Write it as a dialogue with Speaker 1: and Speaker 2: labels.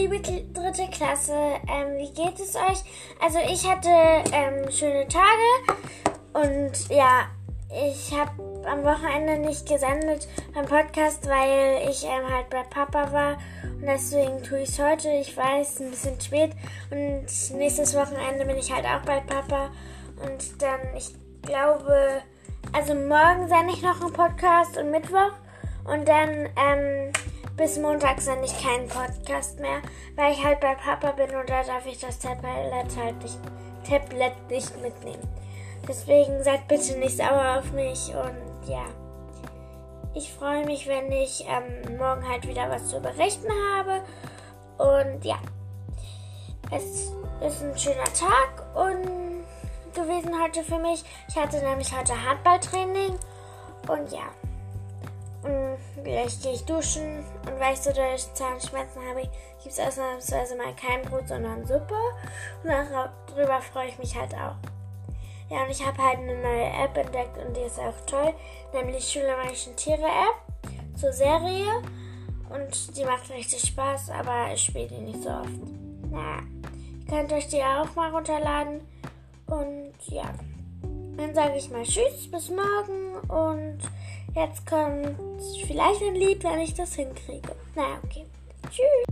Speaker 1: liebe dritte Klasse, ähm, wie geht es euch? Also ich hatte ähm, schöne Tage und ja, ich habe am Wochenende nicht gesendet beim Podcast, weil ich ähm, halt bei Papa war und deswegen tue ich es heute. Ich weiß, ein bisschen spät und nächstes Wochenende bin ich halt auch bei Papa und dann, ich glaube, also morgen sende ich noch einen Podcast und Mittwoch und dann ähm, bis Montag sende ich keinen Podcast mehr, weil ich halt bei Papa bin und da darf ich das Tablet halt nicht, Tablet nicht mitnehmen. Deswegen seid bitte nicht sauer auf mich und ja. Ich freue mich, wenn ich ähm, morgen halt wieder was zu berichten habe. Und ja, es ist ein schöner Tag und gewesen heute für mich. Ich hatte nämlich heute Handballtraining und ja. Und gleich gehe ich duschen und weil ich so durch Zahnschmerzen habe, gibt es ausnahmsweise mal kein Brot, sondern Suppe. Und darüber freue ich mich halt auch. Ja, und ich habe halt eine neue App entdeckt und die ist auch toll, nämlich Schülerischen Tiere App zur Serie. Und die macht richtig Spaß, aber ich spiele die nicht so oft. Na, ihr könnt euch die auch mal runterladen. Und ja, dann sage ich mal Tschüss, bis morgen und Jetzt kommt vielleicht ein Lied, wenn ich das hinkriege. Naja, okay. Tschüss.